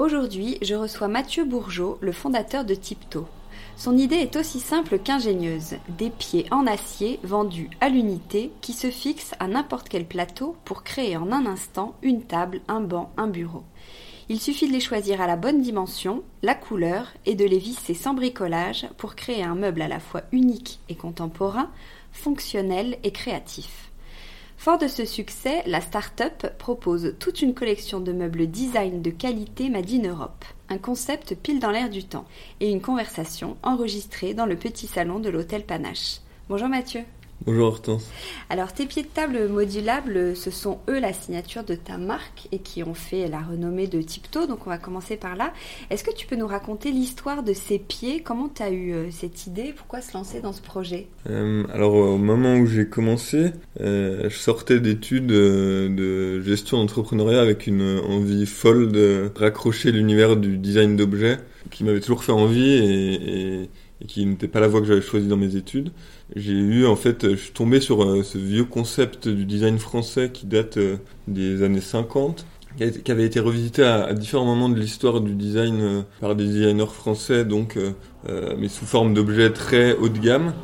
Aujourd'hui, je reçois Mathieu Bourgeot, le fondateur de Tipto. Son idée est aussi simple qu'ingénieuse, des pieds en acier vendus à l'unité qui se fixent à n'importe quel plateau pour créer en un instant une table, un banc, un bureau. Il suffit de les choisir à la bonne dimension, la couleur et de les visser sans bricolage pour créer un meuble à la fois unique et contemporain, fonctionnel et créatif. Fort de ce succès, la start-up propose toute une collection de meubles design de qualité Made in Europe, un concept pile dans l'air du temps, et une conversation enregistrée dans le petit salon de l'hôtel Panache. Bonjour Mathieu. Bonjour Hortense. Alors tes pieds de table modulables, ce sont eux la signature de ta marque et qui ont fait la renommée de Tipto, donc on va commencer par là. Est-ce que tu peux nous raconter l'histoire de ces pieds? Comment tu as eu euh, cette idée? Pourquoi se lancer dans ce projet? Euh, Alors au moment où j'ai commencé, euh, je sortais d'études de gestion d'entrepreneuriat avec une envie folle de raccrocher l'univers du design d'objets qui m'avait toujours fait envie et, et et qui n'était pas la voie que j'avais choisie dans mes études. J'ai eu, en fait, je suis tombé sur euh, ce vieux concept du design français qui date euh, des années 50, qui avait été revisité à, différents moments de l'histoire du design euh, par des designers français, donc, mais sous forme d'objets très haut de gamme.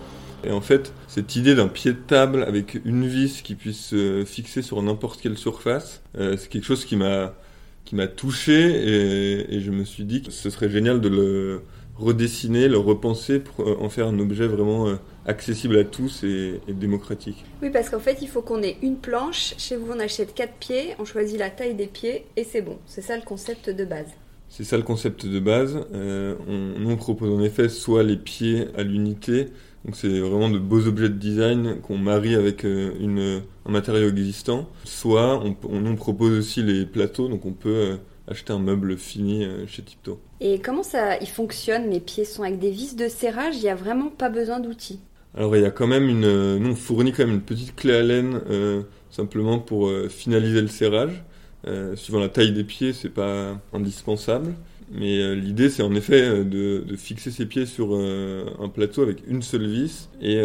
Et en fait, cette idée d'un pied de table avec une vis qui puisse se fixer sur n'importe quelle surface, c'est quelque chose qui m'a qui m'a touché et, je me suis dit que ce serait génial de le redessiner, le repenser pour euh, en faire un objet vraiment euh, accessible à tous et, démocratique. Oui, parce qu'en fait, il faut qu'on ait une planche. Chez vous, on achète quatre pieds, on choisit la taille des pieds et c'est bon. C'est ça le concept de base. C'est ça le concept de base. Euh, on, nous, on propose en effet soit les pieds à l'unité, donc c'est vraiment de beaux objets de design qu'on marie avec une, un matériau existant, soit on, on, nous propose aussi les plateaux, donc on peut acheter un meuble fini euh, chez Tipto. Et comment ça il fonctionne Les pieds sont avec des vis de serrage, il n'y a vraiment pas besoin d'outils Alors il y a quand même une... Euh, nous on fournit quand même une petite clé à laine euh, simplement pour finaliser le serrage. suivant la taille des pieds, c'est pas indispensable. Mais l'idée, c'est en effet de, de, fixer ses pieds sur un plateau avec une seule vis et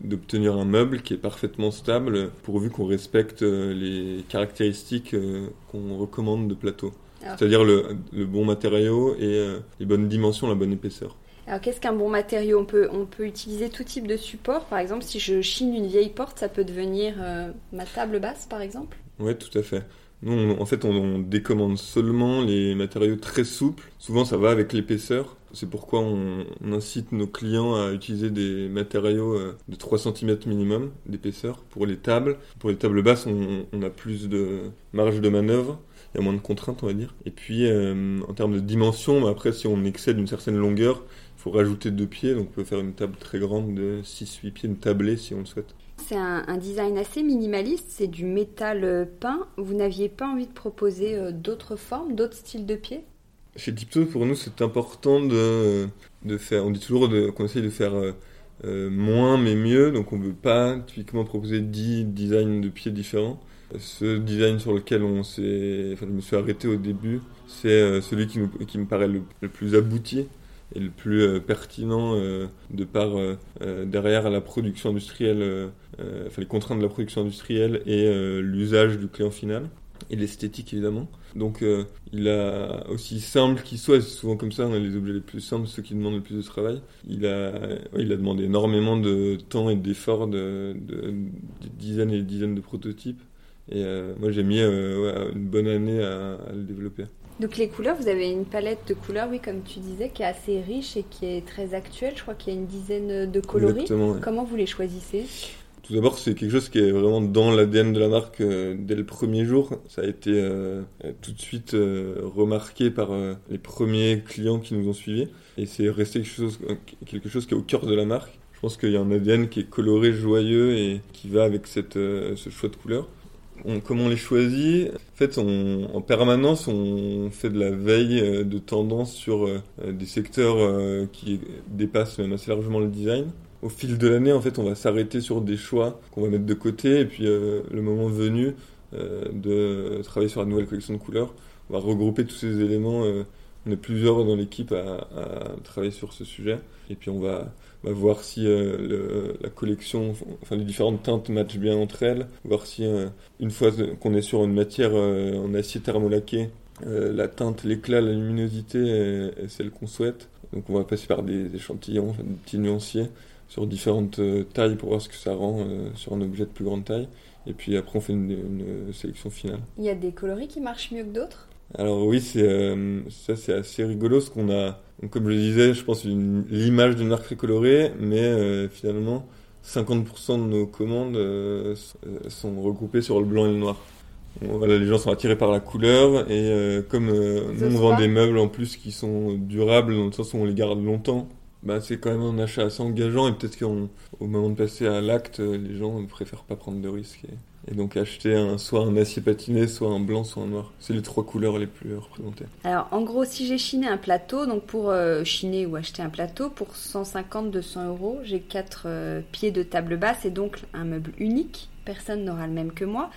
d'obtenir un meuble qui est parfaitement stable pourvu qu'on respecte les caractéristiques qu'on recommande de plateau. C'est-à-dire le, bon matériau et euh, les bonnes dimensions, la bonne épaisseur. Alors qu'est-ce qu'un bon matériau? On peut, on peut utiliser tout type de support. Par exemple, si je chine une vieille porte, ça peut devenir euh, ma table basse, par exemple? Oui, tout à fait. Nous, en fait, on, décommande seulement les matériaux très souples. Souvent, ça va avec l'épaisseur. C'est pourquoi on, incite nos clients à utiliser des matériaux euh, de 3 cm minimum d'épaisseur pour les tables. Pour les tables basses, on, on a plus de marge de manœuvre il y a moins de contraintes, on va dire. Et puis, euh, en termes de dimension, après, si on excède une certaine longueur, il faut rajouter deux pieds, donc on peut faire une table très grande de 6-8 pieds, une tablée si on le souhaite. C'est un, design assez minimaliste, c'est du métal peint. Vous n'aviez pas envie de proposer d'autres formes, d'autres styles de pieds? Chez Tiptoe, pour nous, c'est important de, de faire. On dit toujours qu'on essaye de faire moins mais mieux, donc on ne veut pas typiquement proposer 10 designs de pieds différents. Ce design sur lequel on s'est, enfin, je me suis arrêté au début, c'est euh, celui qui, me paraît le, plus abouti et le plus euh, pertinent euh, de par derrière la production industrielle, enfin les contraintes de la production industrielle et l'usage du client final et l'esthétique évidemment. Donc il a aussi simple qu'il soit, c'est souvent comme ça, a les objets les plus simples, ceux qui demandent le plus de travail. Il a, il a demandé énormément de temps et d'efforts, de, de, dizaines et dizaines de prototypes. Et euh, moi, j'ai mis euh, une bonne année à, le développer. Donc les couleurs, vous avez une palette de couleurs, oui, comme tu disais, qui est assez riche et qui est très actuelle. Je crois qu'il y a une dizaine de coloris. Comment vous les choisissez? Tout d'abord, c'est quelque chose qui est vraiment dans l'ADN de la marque euh, dès le premier jour. Ça a été tout de suite remarqué par les premiers clients qui nous ont suivis. Et c'est resté quelque chose, quelque chose qui est au cœur de la marque. Je pense qu'il y a un ADN qui est coloré, joyeux et qui va avec cette, ce choix de couleurs comment on les choisit En fait, en permanence, on fait de la veille euh, de tendance sur euh, des secteurs euh, qui dépassent même assez largement le design. Au fil de l'année, en fait, on va s'arrêter sur des choix qu'on va mettre de côté, et puis le moment venu de travailler sur la nouvelle collection de couleurs, on va regrouper tous ces éléments on est plusieurs dans l'équipe à, travailler sur ce sujet. Et puis on va, voir si euh, la collection, enfin les différentes teintes matchent bien entre elles. Voir si euh, une fois qu'on est sur une matière euh, en acier thermolaqué, la teinte, l'éclat, la luminosité est, celle qu'on souhaite. Donc on va passer par des échantillons, des petits nuanciers sur différentes tailles pour voir ce que ça rend sur un objet de plus grande taille. Et puis après on fait une sélection finale. Il y a des coloris qui marchent mieux que d'autres? Alors oui, c'est euh, ça c'est assez rigolo ce qu'on a. comme je le disais, je pense l'image d'une marque très colorée, mais euh, finalement 50% de nos commandes euh, sont regroupées sur le blanc et le noir. voilà, les gens sont attirés par la couleur et comme nous on vend des meubles en plus qui sont durables dans le sens où on les garde longtemps, bah, c'est quand même un achat assez engageant et peut-être qu'au moment de passer à l'acte, les gens préfèrent pas prendre de risques. Et donc acheter un, soit un acier patiné, soit un blanc, soit un noir. C'est les trois couleurs les plus représentées. Alors en gros, si j'ai chiné un plateau, donc pour euh, chiner ou acheter un plateau, pour 150-200 euros, j'ai quatre euh, pieds de table basse et donc un meuble unique. Personne n'aura le même que moi.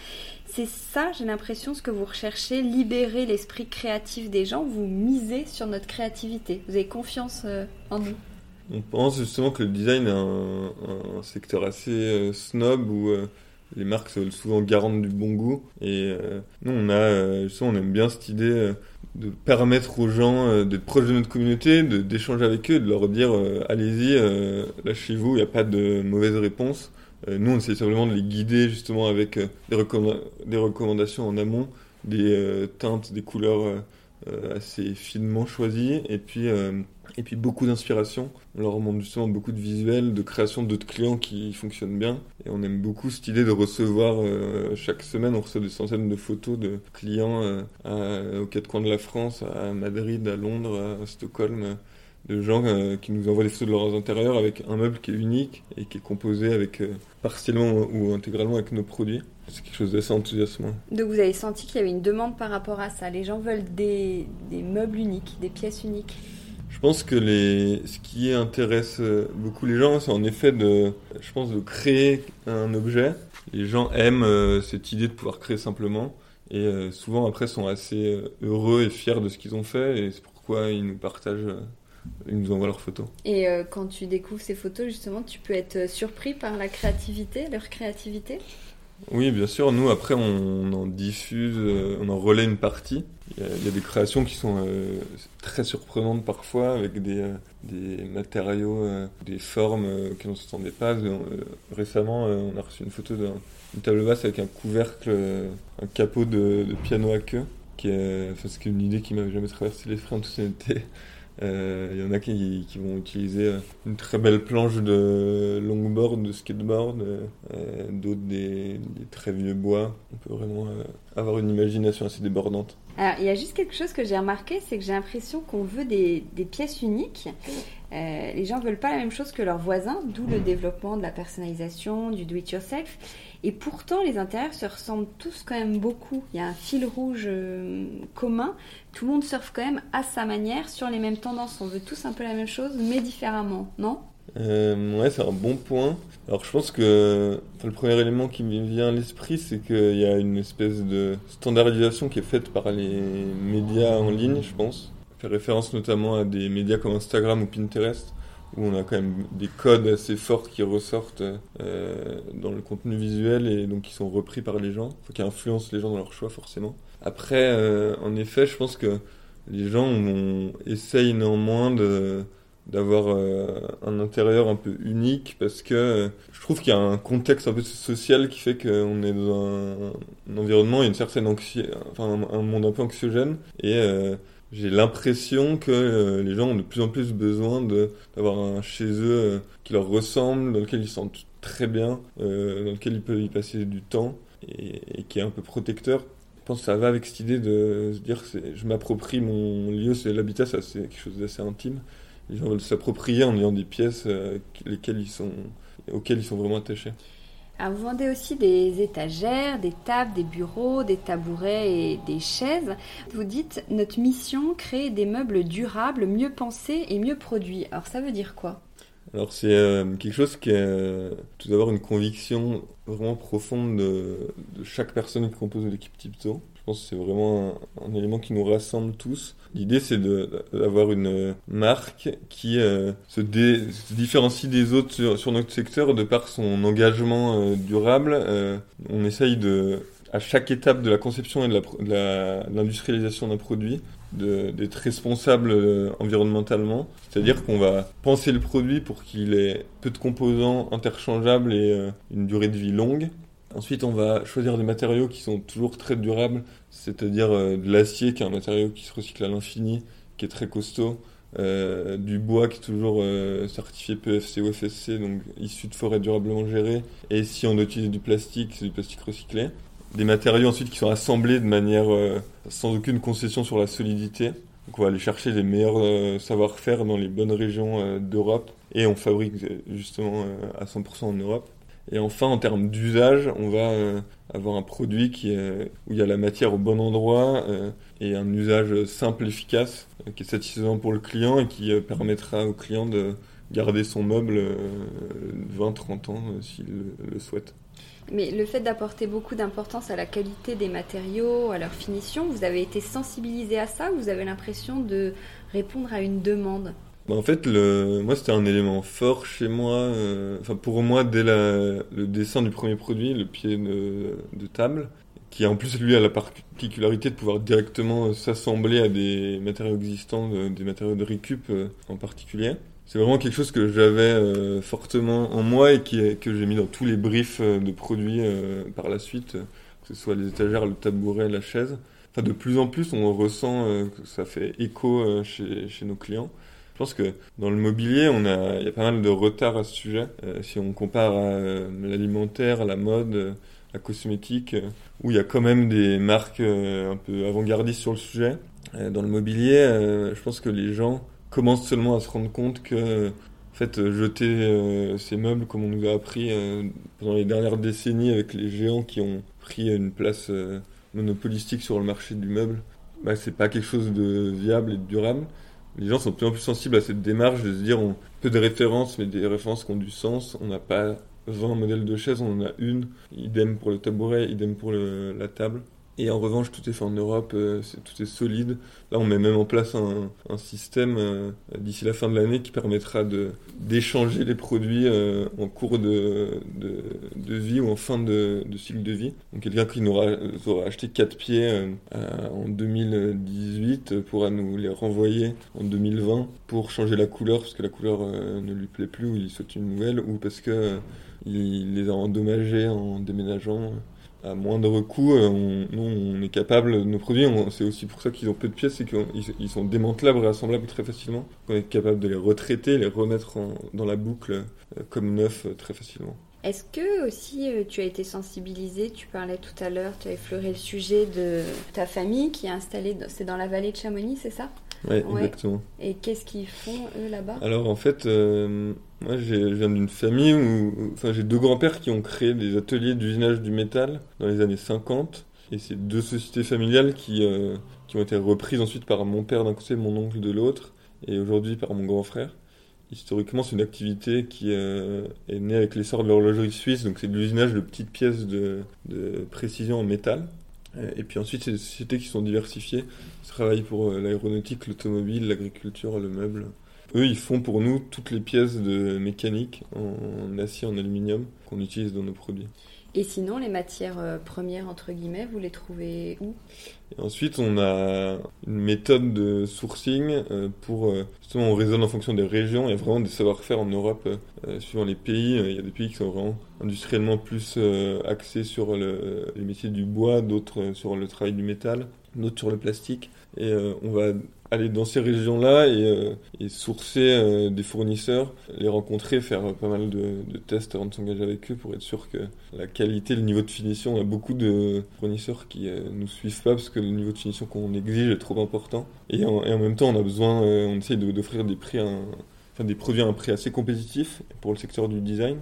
C'est ça, j'ai l'impression, ce que vous recherchez, libérer l'esprit créatif des gens. Vous misez sur notre créativité. Vous avez confiance euh, en nous. On pense justement que le design est un, un secteur assez snob où les marques sont souvent garantes du bon goût. Et euh, nous, on a, euh, on aime bien cette idée euh, de permettre aux gens d'être proches de notre communauté, d'échanger avec eux, de leur dire allez-y, là chez vous, il n'y a pas de mauvaise réponse. nous, on essaie simplement de les guider justement avec des, des, recommandations en amont, des teintes, des couleurs assez finement choisies, et puis et puis beaucoup d'inspiration. On leur montre justement beaucoup de visuels, de création d'autres clients qui fonctionnent bien. Et on aime beaucoup cette idée de recevoir euh, chaque semaine, on reçoit des centaines de photos de clients euh, aux quatre coins de la France, à Madrid, à Londres, à Stockholm, de gens euh, qui nous envoient des photos de leurs intérieurs avec un meuble qui est unique et qui est composé avec partiellement ou intégralement avec nos produits. C'est quelque chose d'assez enthousiasmant. Donc vous avez senti qu'il y avait une demande par rapport à ça. Les gens veulent des meubles uniques, des pièces uniques. Je pense que les, ce qui intéresse euh, beaucoup les gens, c'est en effet de, je pense, de créer un objet. Les gens aiment euh, cette idée de pouvoir créer simplement et euh, souvent après sont assez heureux et fiers de ce qu'ils ont fait et c'est pourquoi ils nous partagent, ils nous envoient leurs photos. Et quand tu découvres ces photos, justement, tu peux être surpris par la créativité, leur créativité? Oui, bien sûr. Nous, après, on en diffuse, on en relaie une partie. Il y, a, des créations qui sont euh, très surprenantes parfois, avec des, euh, matériaux, euh, des formes qui ne s'attendaient pas. récemment, on a reçu une photo d'une table basse avec un couvercle, un capot de, piano à queue, qui est, c'est une idée qui m'avait jamais traversé l'esprit en toute honnêteté. Il y en a qui, vont utiliser une très belle planche de longboard, de skateboard, d'autres des, très vieux bois. On peut vraiment avoir une imagination assez débordante. Alors, il y a juste quelque chose que j'ai remarqué, c'est que j'ai l'impression qu'on veut des, pièces uniques. Euh, les gens veulent pas la même chose que leurs voisins, d'où le développement de la personnalisation, du do-it-yourself. Et pourtant, les intérieurs se ressemblent tous quand même beaucoup. Il y a un fil rouge euh, commun. Tout le monde surfe quand même à sa manière sur les mêmes tendances. On veut tous un peu la même chose, mais différemment, non? Euh, Ouais, c'est un bon point. Alors je pense que le premier élément qui me vient à l'esprit, c'est qu'il y a une espèce de standardisation qui est faite par les médias en ligne, je pense. Je fais référence notamment à des médias comme Instagram ou Pinterest, où on a quand même des codes assez forts qui ressortent euh, dans le contenu visuel et donc qui sont repris par les gens, qui influencent les gens dans leur choix forcément. Après, euh, en effet, je pense que les gens essayent néanmoins de d'avoir euh, un intérieur un peu unique parce que euh, je trouve qu'il y a un contexte un peu social qui fait qu'on est dans un, environnement et une certaine anxiété, enfin un, monde un peu anxiogène et euh, j'ai l'impression que les gens ont de plus en plus besoin d'avoir un chez eux qui leur ressemble, dans lequel ils se sentent très bien, dans lequel ils peuvent y passer du temps et, qui est un peu protecteur je pense que ça va avec cette idée de se dire je m'approprie mon lieu, c'est l'habitat, ça c'est quelque chose d'assez intime les gens veulent s'approprier en ayant des pièces euh, auxquelles ils sont vraiment attachés. Alors vous vendez aussi des étagères, des tables, des bureaux, des tabourets et des chaises. Vous dites notre mission créer des meubles durables, mieux pensés et mieux produits. Alors ça veut dire quoi? Alors c'est euh, quelque chose qui est euh, tout d'abord une conviction vraiment profonde de, de chaque personne qui compose l'équipe Tipto. Je pense que c'est vraiment un, élément qui nous rassemble tous. L'idée, c'est d'avoir une marque qui euh, se, différencie des autres sur, notre secteur de par son engagement euh, durable. Euh, on essaye de, à chaque étape de la conception et de l'industrialisation d'un produit, d'être responsable environnementalement. C'est-à-dire qu'on va penser le produit pour qu'il ait peu de composants interchangeables et une durée de vie longue. Ensuite, on va choisir des matériaux qui sont toujours très durables, c'est-à-dire euh, de l'acier, qui est un matériau qui se recycle à l'infini, qui est très costaud, euh, du bois qui est toujours euh, certifié PFC ou FSC, donc issu de forêts durablement gérées, et si on utilise du plastique, c'est du plastique recyclé. Des matériaux ensuite qui sont assemblés de manière sans aucune concession sur la solidité. Donc on va aller chercher les meilleurs savoir-faire dans les bonnes régions d'Europe, et on fabrique justement à 100% en Europe. Et enfin, en termes d'usage, on va euh, avoir un produit qui est, où il y a la matière au bon endroit euh, et un usage simple, efficace, euh, qui est satisfaisant pour le client et qui permettra au client de garder son meuble 20-30 ans s'il le souhaite. Mais le fait d'apporter beaucoup d'importance à la qualité des matériaux, à leur finition, vous avez été sensibilisé à ça ou vous avez l'impression de répondre à une demande? Bah, en fait, le, moi, c'était un élément fort chez moi. Euh, enfin, pour moi, dès le dessin du premier produit, le pied de, table, qui en plus, lui, a la particularité de pouvoir directement s'assembler à des matériaux existants, des matériaux de récup euh, en particulier. C'est vraiment quelque chose que j'avais euh, fortement en moi et que j'ai mis dans tous les briefs de produits par la suite, que ce soit les étagères, le tabouret, la chaise. Enfin, de plus en plus, on ressent que ça fait écho chez nos clients. Je pense que dans le mobilier, il y a pas mal de retard à ce sujet. Euh, si on compare à euh, l'alimentaire, la mode, euh, la cosmétique, où il y a quand même des marques un peu avant-gardistes sur le sujet. dans le mobilier, je pense que les gens commencent seulement à se rendre compte que en fait, jeter ces meubles, comme on nous a appris pendant les dernières décennies avec les géants qui ont pris une place monopolistique sur le marché du meuble, bah, c'est pas quelque chose de viable et de durable les gens sont de plus en plus sensibles à cette démarche de se dire on peut des références, mais des références qui ont du sens. On n'a pas 20 modèles de chaises, on en a une. Idem pour le tabouret, idem pour la table. Et en revanche, tout est fait en Europe, euh, tout est solide. Là, on met même en place un, système euh, d'ici la fin de l'année qui permettra d'échanger les produits euh, en cours de, vie ou en fin de, cycle de vie. Donc, quelqu'un qui nous aura, acheté quatre pieds en 2018 pourra nous les renvoyer en 2020 pour changer la couleur parce que la couleur ne lui plaît plus ou il souhaite une nouvelle ou parce que il les a endommagés en déménageant à moindre coût, euh, on, nous, on est capable, nos produits, c'est aussi pour ça qu'ils ont peu de pièces, c'est qu'ils sont démantelables, réassemblables très facilement. On est capable de les retraiter, les remettre dans la boucle euh, comme neuf euh, très facilement. Est-ce que aussi tu as été sensibilisé Tu parlais tout à l'heure, tu as effleuré le sujet de ta famille qui est installée, c'est dans la vallée de Chamonix, c'est ça? Oui, exactement. Et qu'est-ce qu'ils font eux là-bas? Alors en fait, euh, moi je viens d'une famille où, enfin j'ai deux grands-pères qui ont créé des ateliers d'usinage du métal dans les années 50. Et c'est deux sociétés familiales qui, euh, qui ont été reprises ensuite par mon père d'un côté, mon oncle de l'autre, et aujourd'hui par mon grand frère. Historiquement, c'est une activité qui euh, est née avec l'essor de l'horlogerie suisse, donc c'est de l'usinage de petites pièces de, précision en métal. Euh, et puis ensuite, c'est des sociétés qui sont diversifiées, Ils travaillent pour euh, l'aéronautique, l'automobile, l'agriculture, le meuble. Eux, ils font pour nous toutes les pièces de mécanique en acier, en aluminium qu'on utilise dans nos produits. Et sinon, les matières euh, premières, entre guillemets, vous les trouvez où? Ensuite, on a une méthode de sourcing euh, pour... Euh, justement, on raisonne en fonction des régions. Il y a vraiment des savoir-faire en Europe, suivant les pays. Il y a des pays qui sont vraiment industriellement plus axés sur le, les métiers du bois, d'autres sur le travail du métal, d'autres sur le plastique. Et on va aller dans ces régions-là et, euh, sourcer euh, des fournisseurs, les rencontrer, faire pas mal de, tests avant de s'engager avec eux pour être sûr que la qualité, le niveau de finition, on a beaucoup de fournisseurs qui euh, nous suivent pas parce que le niveau de finition qu'on exige est trop important. Et en, et en, même temps, on a besoin, on essaye d'offrir des prix, enfin des produits à un prix assez compétitif pour le secteur du design.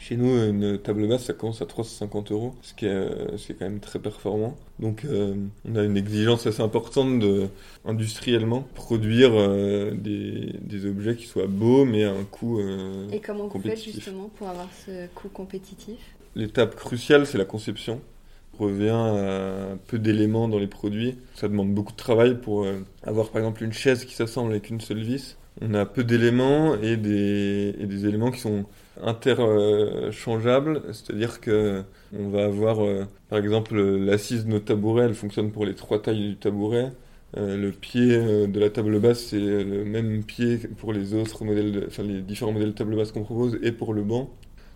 Chez nous, une table basse, ça commence à 350 euros, ce qui est, euh, ce qui est quand même très performant. Donc, euh, on a une exigence assez importante de, industriellement, produire euh, des, des, objets qui soient beaux, mais à un coût Et comment vous faites justement pour avoir ce coût compétitif? L'étape cruciale, c'est la conception revient à peu d'éléments dans les produits. Ça demande beaucoup de travail pour avoir par exemple une chaise qui s'assemble avec une seule vis. On a peu d'éléments et des, et éléments qui sont interchangeable, c'est-à-dire que on va avoir, euh, par exemple, l'assise de nos tabourets, elle fonctionne pour les trois tailles du tabouret. Euh, le pied euh, de la table basse, c'est le même pied pour les autres modèles, les différents modèles de table basse qu'on propose et pour le banc.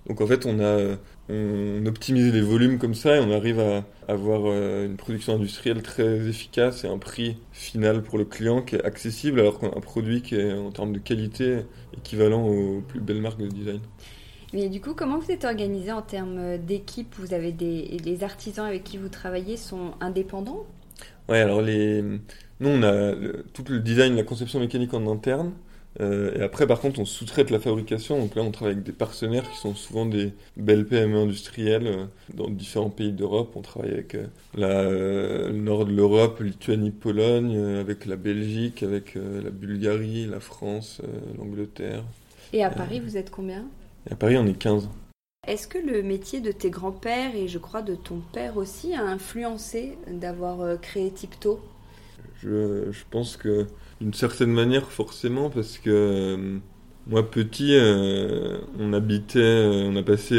Donc en fait, on a on optimise les volumes comme ça et on arrive à avoir euh, une production industrielle très efficace et un prix final pour le client qui est accessible alors qu'on a un produit qui est en termes de qualité équivalent aux plus belles marques de design. Mais du coup, comment vous êtes organisé en termes d'équipe? Vous avez des les artisans avec qui vous travaillez sont indépendants? Ouais, alors les nous on a tout le design, la conception mécanique en interne. Euh, et après, par contre, on sous-traite la fabrication. Donc là, on travaille avec des partenaires qui sont souvent des belles PME industrielles euh, dans différents pays d'Europe. On travaille avec euh, la, le nord de l'Europe, Lituanie, Pologne, avec la Belgique, avec la Bulgarie, la France, l'Angleterre. Et à Paris, vous êtes combien? À Paris, on est 15. Est-ce que le métier de tes grands-pères et je crois de ton père aussi a influencé d'avoir créé Tipto? Je, je pense que d'une certaine manière, forcément, parce que euh, moi, petit, euh, on habitait, euh, on a passé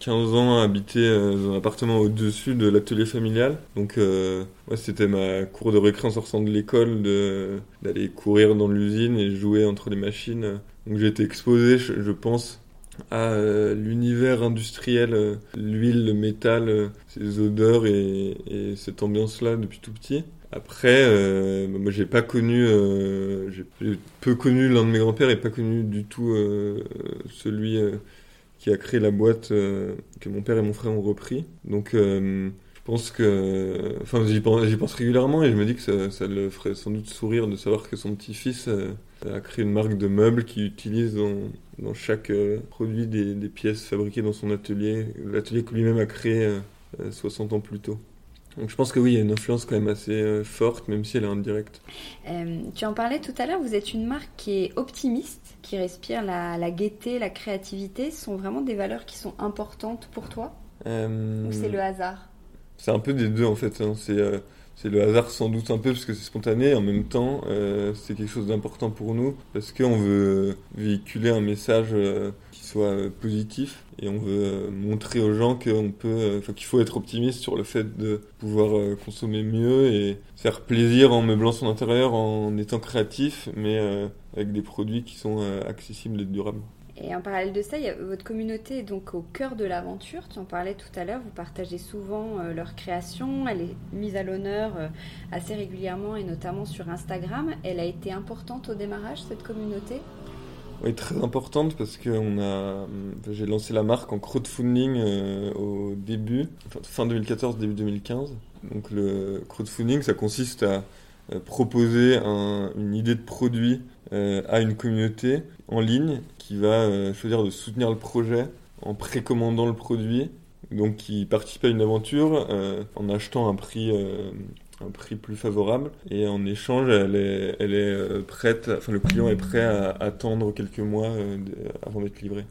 15 ans à habiter dans un appartement au-dessus de l'atelier familial. Donc, moi, c'était ma cour de récré en sortant de l'école, d'aller courir dans l'usine et jouer entre les machines. Donc, j'ai été exposé, je, pense, à l'univers industriel, l'huile, le métal, ces odeurs et cette ambiance-là depuis tout petit. Après, euh, moi j'ai pas connu, euh, j'ai peu connu l'un de mes grands-pères et pas connu du tout euh, celui qui a créé la boîte que mon père et mon frère ont repris. Donc je pense que, enfin j'y pense, régulièrement et je me dis que ça, le ferait sans doute sourire de savoir que son petit-fils a créé une marque de meubles qui utilise dans, dans chaque produit des, des, pièces fabriquées dans son atelier, l'atelier que lui-même a créé 60 ans plus tôt. Donc je pense que oui, il y a une influence quand même assez euh, forte, même si elle est indirecte. Euh, tu en parlais tout à l'heure, vous êtes une marque qui est optimiste, qui respire la, la gaieté, la créativité. Ce sont vraiment des valeurs qui sont importantes pour toi euh, Ou c'est le hasard? C'est un peu des deux en fait. Hein. C'est c'est le hasard sans doute un peu parce que c'est spontané. En même temps, c'est quelque chose d'important pour nous parce qu'on veut véhiculer un message soit euh, positif et on veut euh, montrer aux gens qu'on peut, euh, qu'il faut être optimiste sur le fait de pouvoir consommer mieux et faire plaisir en meublant son intérieur, en étant créatif, mais avec des produits qui sont accessibles et durables. Et en parallèle de ça, votre communauté est donc au cœur de l'aventure. Tu en parlais tout à l'heure, vous partagez souvent leur création. Elle est mise à l'honneur assez régulièrement et notamment sur Instagram. Elle a été importante au démarrage, cette communauté? Oui, très importante parce que on a, j'ai lancé la marque en crowdfunding au début, fin 2014, début 2015. Donc le crowdfunding, ça consiste à proposer un, une idée de produit à une communauté en ligne qui va choisir de soutenir le projet en précommandant le produit, donc qui participe à une aventure euh, en achetant un prix euh, un prix plus favorable. Et en échange elle est, elle est euh, prête enfin le client est prêt à attendre quelques mois avant d'être livré.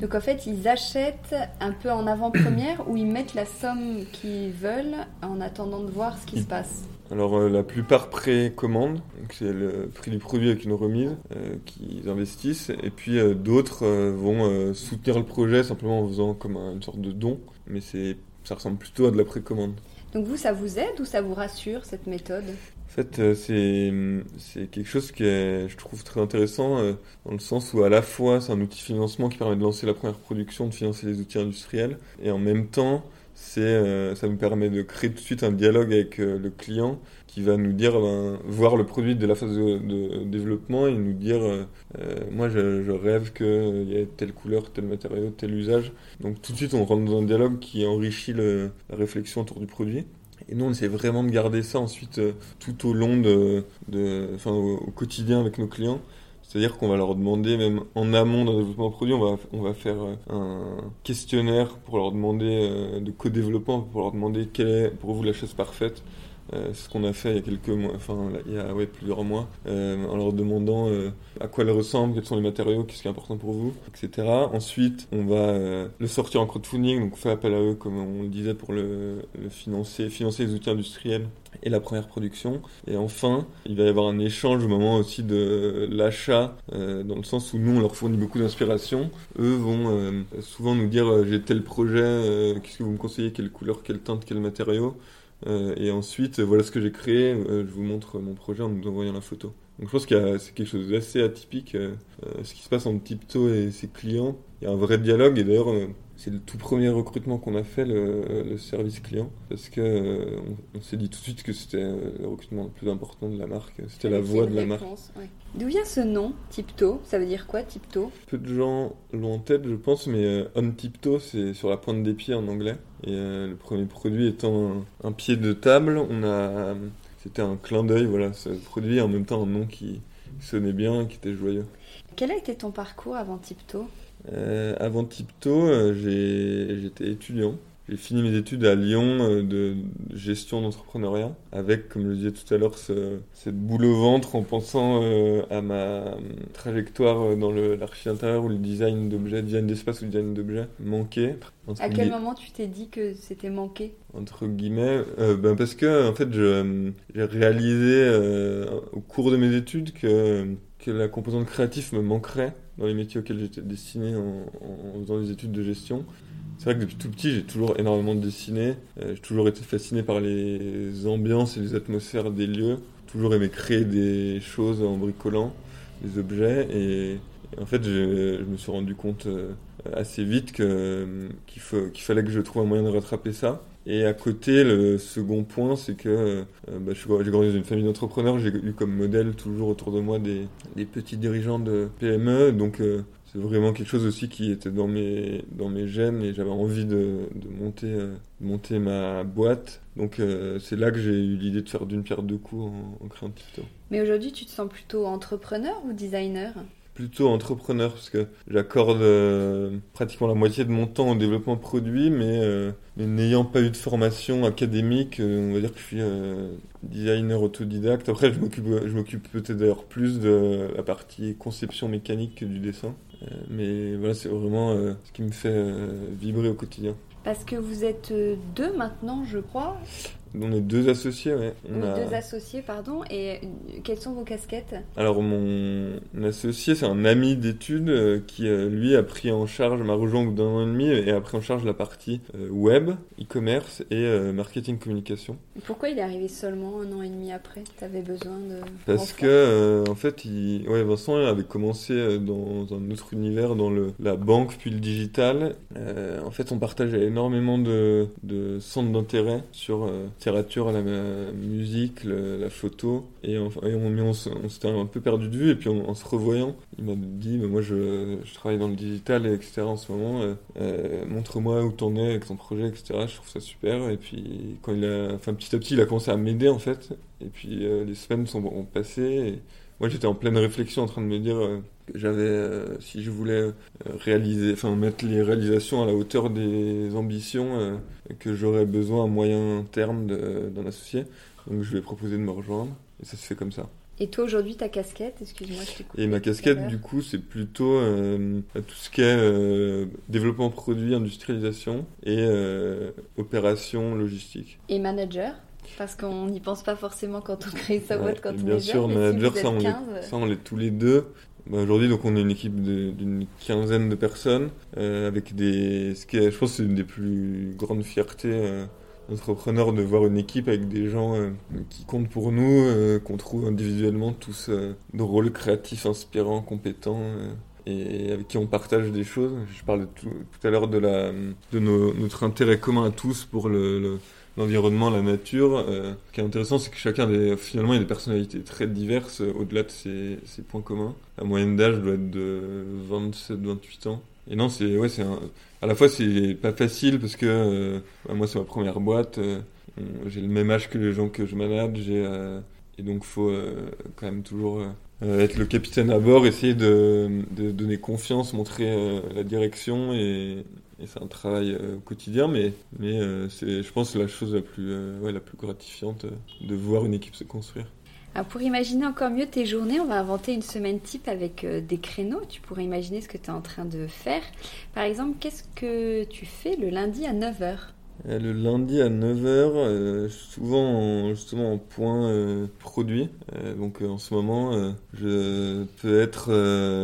Donc en fait ils achètent un peu en avant-première ou ils mettent la somme qu'ils veulent en attendant de voir ce qui se passe. Alors euh, la plupart précommandent, c'est le prix du produit avec une remise euh, qu'ils investissent, et puis euh, d'autres vont soutenir le projet simplement en faisant comme une sorte de don, mais c'est ça ressemble plutôt à de la précommande. Donc vous, ça vous aide ou ça vous rassure cette méthode? En fait, c'est c'est quelque chose qui est, je trouve, très intéressant dans le sens où à la fois c'est un outil de financement qui permet de lancer la première production, de financer les outils industriels, et en même temps c'est euh, ça nous permet de créer tout de suite un dialogue avec euh, le client qui va nous dire ben, voir le produit de la phase de, développement et nous dire euh, moi je, rêve qu'il y ait telle couleur tel matériau tel usage donc tout de suite on rentre dans un dialogue qui enrichit la réflexion autour du produit et nous, on essaie vraiment de garder ça ensuite tout au long de enfin, au, quotidien avec nos clients. C'est-à-dire qu'on va leur demander, même en amont d'un développement produit, on va, on va faire euh, un questionnaire pour leur demander euh, de co-développement, pour leur demander quelle est pour vous la chaise parfaite. Euh, ce qu'on a fait il y a quelques mois, enfin il y a ouais, plusieurs mois, en leur demandant à quoi elle ressemble, quels sont les matériaux, qu'est-ce qui est important pour vous, etc. Ensuite, on va le sortir en crowdfunding, donc on fait appel à eux, comme on le disait, pour le, financer, financer les outils industriels et la première production. Et enfin, il va y avoir un échange au moment aussi de l'achat, euh, dans le sens où nous, on leur fournit beaucoup d'inspiration. Eux vont euh, souvent nous dire euh, j'ai tel projet, qu'est-ce que vous me conseillez, quelle couleur, quelle teinte, quel matériau. Et ensuite, voilà ce que j'ai créé, je vous montre mon projet en nous envoyant la photo. Donc je pense que c'est quelque chose d'assez atypique, ce qui se passe entre Tipto et ses clients. Il y a un vrai dialogue et d'ailleurs c'est le tout premier recrutement qu'on a fait, le, service client, parce que euh, on, s'est dit tout de suite que c'était euh, le recrutement le plus important de la marque, c'était la voix de la marque. D'où vient ce nom, Tipto? Ça veut dire quoi, Tipto? Peu de gens l'ont en tête, je pense, mais euh, on Tipto, c'est sur la pointe des pieds en anglais. Et le premier produit étant un, pied de table, on a, c'était un clin d'œil, voilà, ce produit, en même temps un nom qui sonnait bien, qui était joyeux. Quel a été ton parcours avant Tipto euh, avant Tipto, euh, j'étais étudiant. J'ai fini mes études à Lyon euh, de gestion d'entrepreneuriat avec, comme je le disais tout à l'heure, ce, cette boule au ventre en pensant à ma trajectoire dans l'archi intérieur ou le design d'objets, design d'espace ou design d'objets manquait. À quel moment tu t'es dit que c'était manqué? Entre guillemets, ben parce que en fait, j'ai réalisé au cours de mes études que, que la composante créative me manquerait dans les métiers auxquels j'étais destiné en, faisant des études de gestion. C'est vrai que depuis tout petit, j'ai toujours énormément dessiné. Euh, j'ai toujours été fasciné par les ambiances et les atmosphères des lieux. Toujours aimé créer des choses en bricolant, des objets. Et, en fait, je, me suis rendu compte euh, assez vite qu'il fallait que je trouve un moyen de rattraper ça. Et à côté, le second point, c'est que euh, bah, j'ai grandi dans une famille d'entrepreneurs. J'ai eu comme modèle toujours autour de moi des, des petits dirigeants de PME. Donc euh, c'est vraiment quelque chose aussi qui était dans mes, dans mes gènes et j'avais envie de, de monter, euh, monter ma boîte. Donc c'est là que j'ai eu l'idée de faire d'une pierre deux coups en, en créant TikTok. Mais aujourd'hui, tu te sens plutôt entrepreneur ou designer? Plutôt entrepreneur parce que j'accorde euh, pratiquement la moitié de mon temps au développement de produits, mais, euh, n'ayant pas eu de formation académique, euh, on va dire que je suis designer autodidacte. Après, je m'occupe, je m'occupe peut-être d'ailleurs plus de la partie conception mécanique que du dessin. mais voilà, c'est vraiment ce qui me fait vibrer au quotidien. Parce que vous êtes deux maintenant, je crois. On est deux associés, ouais. On Deux associés, pardon. Et euh, quelles sont vos casquettes? Alors, mon associé, c'est un ami d'études euh, qui, euh, lui, a pris en charge, m'a rejoint d'un an et demi et a pris en charge la partie web, e-commerce et marketing communication. Pourquoi il est arrivé seulement un an et demi après? Tu avais besoin de. Parce que, en fait, il... ouais, Vincent avait commencé dans un autre univers, dans le... la banque puis le digital. en fait, on partageait énormément de, de centres d'intérêt sur littérature, la, musique, la photo. Et, on, on, s'était un peu perdu de vue. Et puis en, se revoyant, il m'a dit, moi je, je, travaille dans le digital, etc. en ce moment. Euh, euh, montre-moi où t'en es avec ton projet, etc. Je trouve ça super. Et puis quand il a, enfin petit à petit, il a commencé à m'aider en fait. Et puis les semaines sont passées. Et moi j'étais en pleine réflexion en train de me dire j'avais, euh, si je voulais euh, réaliser, enfin mettre les réalisations à la hauteur des ambitions euh, que j'aurais besoin à moyen terme d'en associer. Donc je lui ai proposé de me rejoindre et ça se fait comme ça. Et toi aujourd'hui ta casquette, excuse-moi, je Et ma casquette du coup c'est plutôt tout ce qui est développement produit, industrialisation et opération logistique. Et manager? Parce qu'on n'y pense pas forcément quand on crée sa boîte, quand on est Bien sûr, manager, ça, on ça, on l'est tous les deux. Bah, aujourd'hui, donc, on est une équipe d'une quinzaine de personnes, euh, avec des. Ce qui je pense, c'est une des plus grandes fiertés euh, de voir une équipe avec des gens euh, qui comptent pour nous, euh, qu'on trouve individuellement tous de rôles créatifs, inspirants, compétents et avec qui on partage des choses. Je parlais tout, à l'heure de, notre intérêt commun à tous pour le l'environnement, la nature. Euh, ce qui est intéressant, c'est que chacun finalement, il a des personnalités très diverses euh, au-delà de ses, ses, points communs. La moyenne d'âge doit être de 27-28 ans. Et non, c'est ouais, c'est à la fois c'est pas facile parce que euh, bah, moi c'est ma première boîte. j'ai le même âge que les gens que je manage. J'ai et donc faut quand même toujours être le capitaine à bord, essayer de, de donner confiance, montrer la direction et, et c'est un travail euh, quotidien, mais, mais euh, c'est, je pense, la chose la plus, euh, la plus gratifiante de voir une équipe se construire. Alors pour imaginer encore mieux tes journées, on va inventer une semaine type avec des créneaux. Tu pourrais imaginer ce que tu es en train de faire. Par exemple, qu'est-ce que tu fais le lundi à 9h euh, le lundi à 9h, euh, souvent justement en point euh, produit. donc en ce moment, je peux être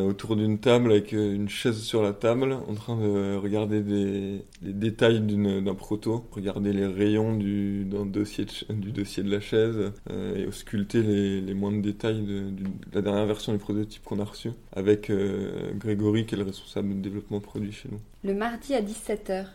autour d'une table avec une chaise sur la table en train de regarder des, les détails d'un proto, regarder les rayons du, dossier de, du dossier de la chaise et ausculter les, moindres détails de, de, la dernière version du prototype qu'on a reçu avec Grégory qui est le responsable de développement produit chez nous. Le mardi à 17h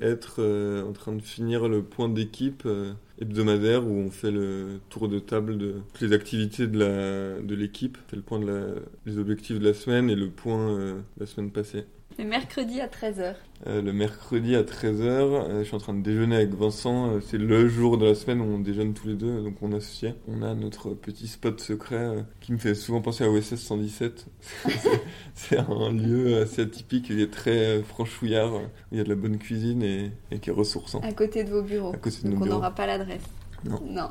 être euh, en train de finir le point d'équipe euh, hebdomadaire où on fait le tour de table de toutes les activités de la de l'équipe, fait le point de la, les objectifs de la semaine et le point euh, de la semaine passée. Le mercredi à 13h. Euh, le mercredi à 13h, euh, je suis en train de déjeuner avec Vincent. Euh, c'est le jour de la semaine où on déjeune tous les deux, donc on associé. On a notre petit spot secret qui me fait souvent penser à OSS 117. c'est un lieu assez atypique, il est très franchouillard, où il y a de la bonne cuisine et, qui est ressourçant. À côté de vos bureaux. À côté de donc on n'aura pas l'adresse. Non. Non.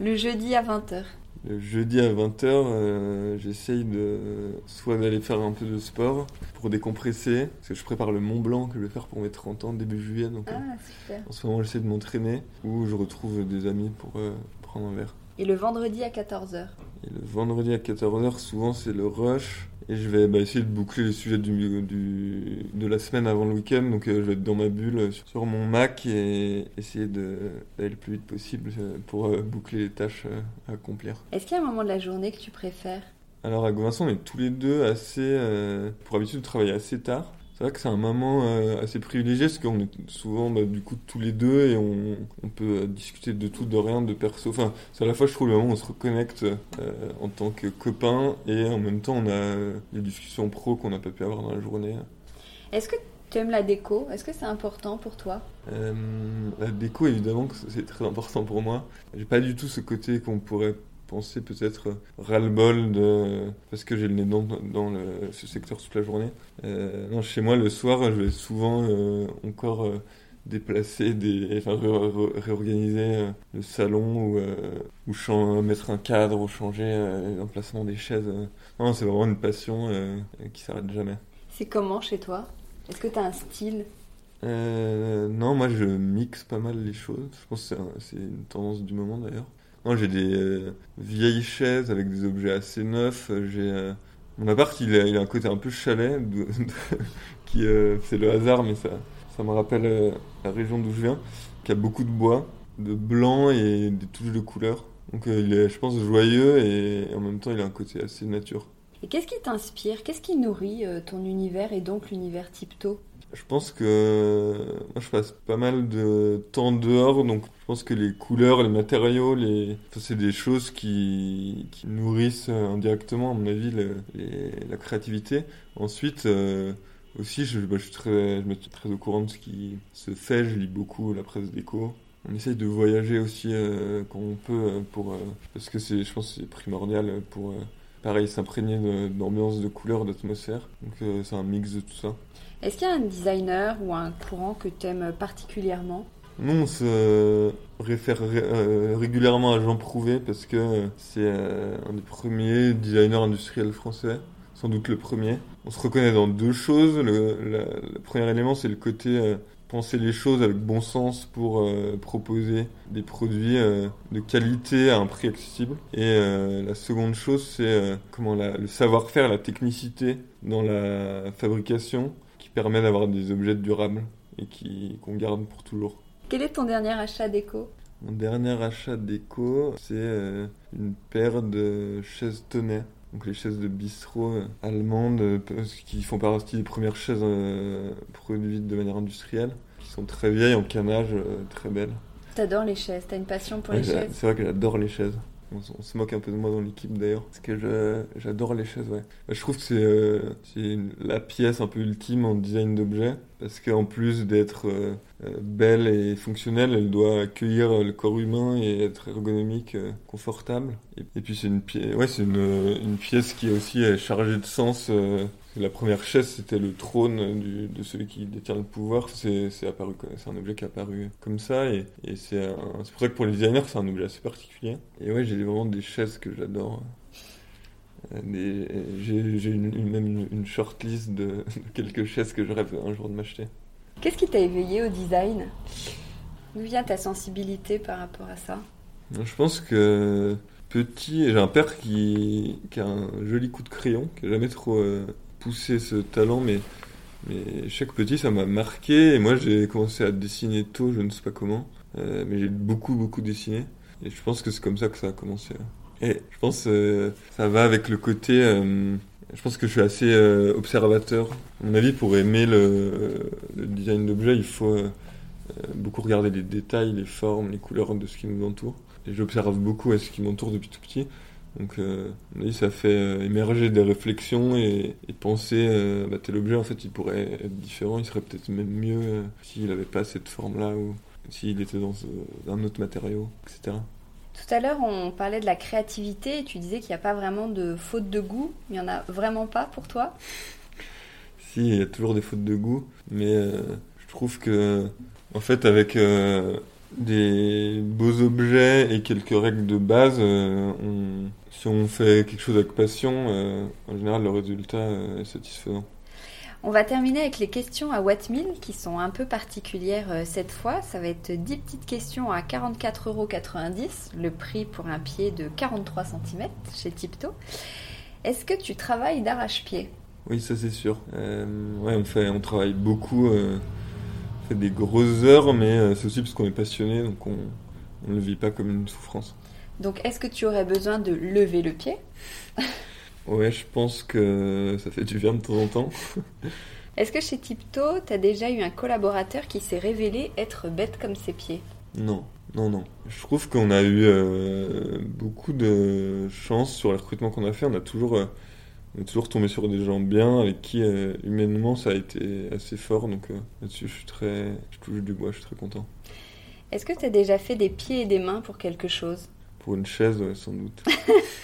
le jeudi à 20h. Le jeudi à 20h, euh, j'essaye de soit d'aller faire un peu de sport pour décompresser, parce que je prépare le Mont Blanc que je vais faire pour mes 30 ans début juillet. Donc, ah, super. En ce moment, j'essaie de m'entraîner ou je retrouve des amis pour euh, prendre un verre. Et le vendredi à 14h Et le vendredi à 14h, souvent c'est le rush. Et je vais bah, essayer de boucler les sujets du, du, de la semaine avant le week-end. Donc euh, je vais être dans ma bulle euh, sur, mon Mac et essayer d'aller le plus vite possible euh, pour boucler les tâches à accomplir. Est-ce qu'il y a un moment de la journée que tu préfères? Alors à Vincent, on est tous les deux assez, pour habitude de travailler assez tard. C'est vrai que c'est un moment euh, assez privilégié parce qu'on est souvent bah, du coup tous les deux et on, on, peut discuter de tout, de rien, de perso. Enfin, c'est à la fois je trouve le moment où on se reconnecte euh, en tant que copain et en même temps on a des discussions pro qu'on n'a pas pu avoir dans la journée. Est-ce que tu aimes la déco? Est-ce que c'est important pour toi? Euh, La déco évidemment c'est très important pour moi. J'ai pas du tout ce côté qu'on pourrait penser peut-être ras-le-bol de parce que j'ai le nez dans, dans le, ce secteur toute la journée. Euh, non, chez moi le soir, je vais souvent euh, encore euh, déplacer des, enfin réorganiser euh, le salon ou ou mettre un cadre ou changer l'emplacement des chaises. Non, c'est vraiment une passion qui s'arrête jamais. C'est comment chez toi? Est-ce que tu as un style? Non, moi je mixe pas mal les choses. Je pense que c'est une tendance du moment d'ailleurs. Non, j'ai des euh, vieilles chaises avec des objets assez neufs. J'ai euh, mon appart, il a, un côté un peu chalet, qui euh, c'est le hasard, mais ça, ça me rappelle la région d'où je viens, qui a beaucoup de bois, de blanc et des touches de couleurs. Donc il est, je pense, joyeux et en même temps il a un côté assez nature. Et qu'est-ce qui t'inspire? Qu'est-ce qui nourrit ton univers et donc l'univers Tipto Je pense que moi je passe pas mal de temps dehors, donc je pense que les couleurs, les matériaux, les... c'est des choses qui, nourrissent indirectement, à mon avis, la créativité. Ensuite, euh, aussi, je, bah, suis très, me suis très au courant de ce qui se fait, je lis beaucoup la presse d'écho. On essaye de voyager aussi euh, quand on peut, euh, pour, parce que je pense que c'est primordial pour pareil, s'imprégner d'ambiance, de couleurs, d'atmosphère. Donc euh, c'est un mix de tout ça. Est-ce qu'il y a un designer ou un courant que tu aimes particulièrement? Non, on se réfère euh, régulièrement à Jean Prouvé parce que c'est euh, un des premiers designers industriels français, sans doute le premier. On se reconnaît dans deux choses. Le, premier élément, c'est le côté penser les choses avec bon sens pour euh, proposer des produits euh, de qualité à un prix accessible. Et euh, la seconde chose, c'est comment le savoir-faire, la technicité dans la fabrication qui permet d'avoir des objets durables et qui qu'on garde pour toujours. Quel est ton dernier achat déco? Mon dernier achat déco, c'est une paire de chaises tonnet donc les chaises de bistrot euh, allemandes euh, qui font partie des premières chaises euh, produites de manière industrielle, qui sont très vieilles en canage, très belles. T'adores les chaises, t'as une passion pour les chaises? C'est vrai que j'adore les chaises. On, se moque un peu de moi dans l'équipe d'ailleurs, parce que j'adore les chaises, ouais. Bah, je trouve que c'est la pièce un peu ultime en design d'objet, parce qu'en plus d'être euh, belle et fonctionnelle, elle doit accueillir le corps humain et être ergonomique, euh, confortable. Et, puis c'est une, ouais, une, une, pièce qui est aussi chargée de sens. Euh, la première chaise, c'était le trône du, de celui qui détient le pouvoir. C'est, apparu, c'est un objet qui est apparu comme ça, et, et c'est, pour ça que pour les designers, c'est un objet assez particulier. Et ouais, j'ai vraiment des chaises que j'adore. Des, j'ai, une, même une, shortlist de, de quelques chaises que je rêve un jour de m'acheter. Qu'est-ce qui t'a éveillé au design? D'où vient ta sensibilité par rapport à ça? Je pense que petit, j'ai un père qui, a un joli coup de crayon, qui n'a jamais trop euh, poussé ce talent, mais, chaque petit, ça m'a marqué. Et moi, j'ai commencé à dessiner tôt, je ne sais pas comment, euh, mais j'ai beaucoup, beaucoup dessiné. Et je pense que c'est comme ça que ça a commencé. Et je pense que euh, ça va avec le côté je pense que je suis assez euh, observateur. À mon avis, pour aimer le, design d'objets, il faut euh, beaucoup regarder les détails, les formes, les couleurs de ce qui nous entoure. Et j'observe beaucoup ce qui m'entoure depuis tout petit. Donc, euh, ça fait émerger des réflexions et, penser, bah, tel objet, en fait, il pourrait être différent, il serait peut-être même mieux s'il n'avait pas cette forme-là ou s'il était dans un autre matériau, etc. Tout à l'heure, on parlait de la créativité et tu disais qu'il n'y a pas vraiment de faute de goût. Il n'y en a vraiment pas pour toi? Si, il y a toujours des fautes de goût, mais euh, je trouve que, en fait, avec euh, des beaux objets et quelques règles de base, euh, si on fait quelque chose avec passion, en général, le résultat est satisfaisant. On va terminer avec les questions à Wattmill qui sont un peu particulières euh, cette fois. Ça va être 10 petites questions à 44,90€, le prix pour un pied de 43 cm chez Tipto. Est-ce que tu travailles d'arrache-pied? Oui, ça c'est sûr. Euh, ouais, on, fait, on travaille beaucoup, euh, on fait des grosses heures, mais c'est aussi parce qu'on est passionné, donc on ne le vit pas comme une souffrance. Donc est-ce que tu aurais besoin de lever le pied? Ouais, je pense que ça fait du bien de temps en temps. Est-ce que chez Tipto, tu as déjà eu un collaborateur qui s'est révélé être bête comme ses pieds? Non, non, non. Je trouve qu'on a eu euh, beaucoup de chance sur le recrutement qu'on a fait. On a toujours, euh, on est toujours tombé sur des gens bien avec qui euh, humainement ça a été assez fort. Donc là-dessus, je suis très, je touche du bois, je suis très content. Est-ce que tu as déjà fait des pieds et des mains pour quelque chose? Pour une chaise, sans doute.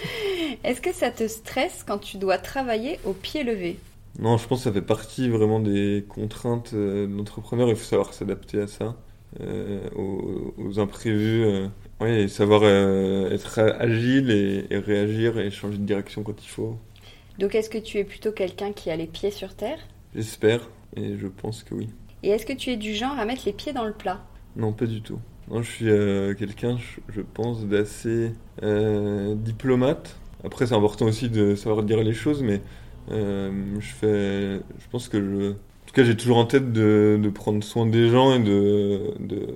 Est-ce que ça te stresse quand tu dois travailler au pied levé? Non, je pense que ça fait partie vraiment des contraintes euh, de l'entrepreneur. Il faut savoir s'adapter à ça, euh, aux, imprévus. Euh, et savoir être agile et, réagir et changer de direction quand il faut. Donc est-ce que tu es plutôt quelqu'un qui a les pieds sur terre? J'espère, et je pense que oui. Et est-ce que tu es du genre à mettre les pieds dans le plat? Non, pas du tout. Non, je suis quelqu'un, je, pense, d'assez diplomate après, c'est important aussi de savoir dire les choses, mais euh, je fais, je pense que je, en tout cas, j'ai toujours en tête de, prendre soin des gens et de, de,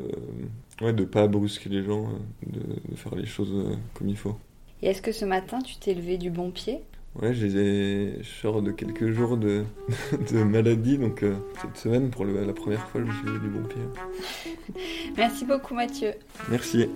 ouais, de pas brusquer les gens, de, faire les choses euh, comme il faut. Et est-ce que ce matin, tu t'es levé du bon pied? Ouais, j'ai, je sors de quelques jours de, de maladie, donc euh, cette semaine, pour le, la première fois, je me suis du bon pied. Merci beaucoup Mathieu. Merci.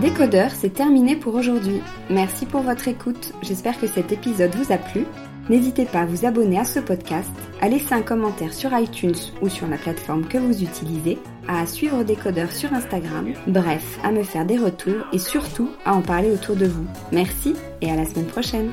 Décodeur, c'est terminé pour aujourd'hui. Merci pour votre écoute. J'espère que cet épisode vous a plu. N'hésitez pas à vous abonner à ce podcast, à laisser un commentaire sur iTunes ou sur la plateforme que vous utilisez, à suivre Décodeur sur Instagram, bref, à me faire des retours et surtout à en parler autour de vous. Merci et à la semaine prochaine.